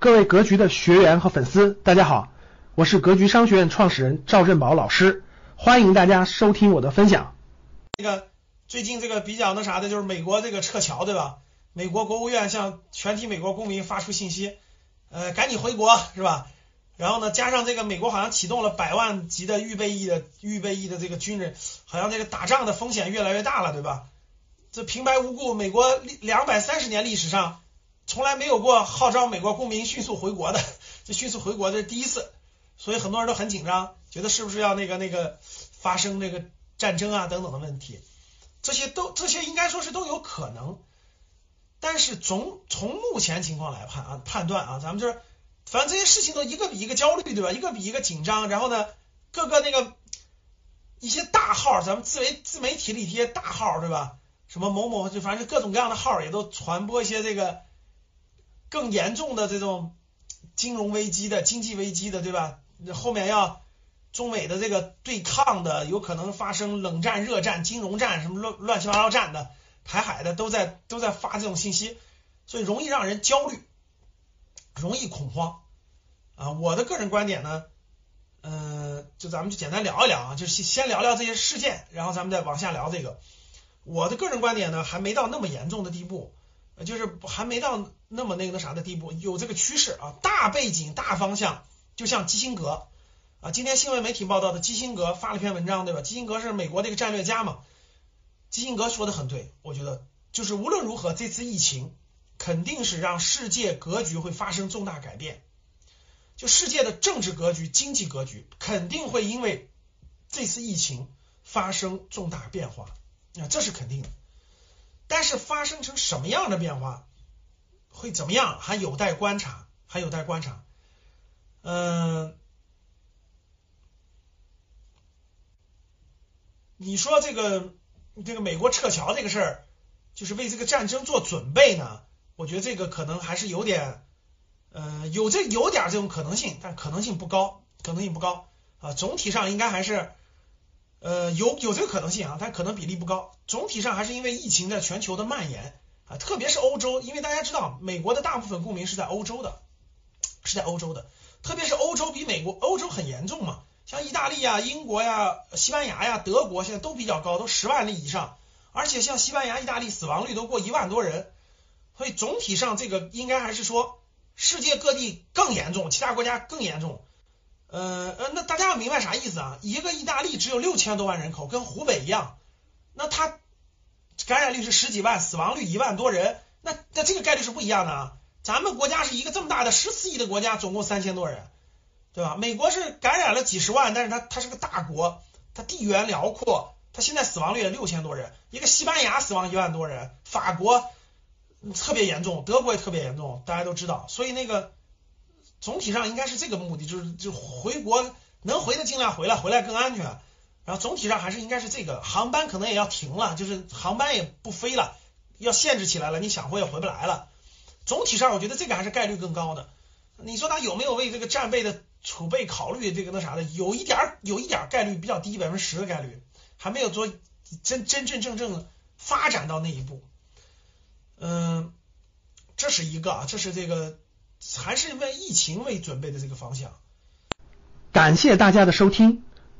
各位格局的学员和粉丝，大家好，我是格局商学院创始人赵振宝老师，欢迎大家收听我的分享。这个最近这个比较那啥的，就是美国这个撤侨，对吧？美国国务院向全体美国公民发出信息，呃，赶紧回国，是吧？然后呢，加上这个美国好像启动了百万级的预备役的预备役的这个军人，好像这个打仗的风险越来越大了，对吧？这平白无故，美国两百三十年历史上。从来没有过号召美国公民迅速回国的，这迅速回国的是第一次，所以很多人都很紧张，觉得是不是要那个那个发生那个战争啊等等的问题，这些都这些应该说是都有可能，但是从从目前情况来判啊判断啊，咱们就是反正这些事情都一个比一个焦虑对吧？一个比一个紧张，然后呢，各个那个一些大号，咱们自媒自媒体里一些大号对吧？什么某某就反正各种各样的号也都传播一些这个。更严重的这种金融危机的经济危机的，对吧？后面要中美的这个对抗的，有可能发生冷战、热战、金融战什么乱乱七八糟战的，台海的都在都在发这种信息，所以容易让人焦虑，容易恐慌啊。我的个人观点呢，嗯，就咱们就简单聊一聊啊，就先先聊聊这些事件，然后咱们再往下聊这个。我的个人观点呢，还没到那么严重的地步。就是还没到那么那个那啥的地步，有这个趋势啊，大背景大方向，就像基辛格啊，今天新闻媒体报道的基辛格发了篇文章，对吧？基辛格是美国的一个战略家嘛，基辛格说的很对，我觉得就是无论如何，这次疫情肯定是让世界格局会发生重大改变，就世界的政治格局、经济格局肯定会因为这次疫情发生重大变化啊，这是肯定的。但是发生成什么样的变化，会怎么样，还有待观察，还有待观察。嗯，你说这个这个美国撤侨这个事儿，就是为这个战争做准备呢？我觉得这个可能还是有点，呃，有这有点这种可能性，但可能性不高，可能性不高啊。总体上应该还是。呃，有有这个可能性啊，但可能比例不高。总体上还是因为疫情在全球的蔓延啊，特别是欧洲，因为大家知道，美国的大部分公民是在欧洲的，是在欧洲的，特别是欧洲比美国欧洲很严重嘛，像意大利呀、英国呀、西班牙呀、德国现在都比较高，都十万例以上，而且像西班牙、意大利死亡率都过一万多人，所以总体上这个应该还是说世界各地更严重，其他国家更严重。呃呃，那大家要明白啥意思啊？一个意大利只有六千多万人口，跟湖北一样，那他感染率是十几万，死亡率一万多人，那那这个概率是不一样的啊。咱们国家是一个这么大的十四亿的国家，总共三千多人，对吧？美国是感染了几十万，但是它它是个大国，它地缘辽阔，它现在死亡率六千多人。一个西班牙死亡一万多人，法国特别严重，德国也特别严重，大家都知道，所以那个。总体上应该是这个目的，就是就回国能回的尽量回来，回来更安全。然后总体上还是应该是这个航班可能也要停了，就是航班也不飞了，要限制起来了。你想回也回不来了。总体上我觉得这个还是概率更高的。你说他有没有为这个战备的储备考虑？这个那啥的，有一点儿有一点儿概率比较低，百分之十的概率，还没有做真真真正正发展到那一步。嗯，这是一个啊，这是这个。还是为疫情为准备的这个方向。感谢大家的收听，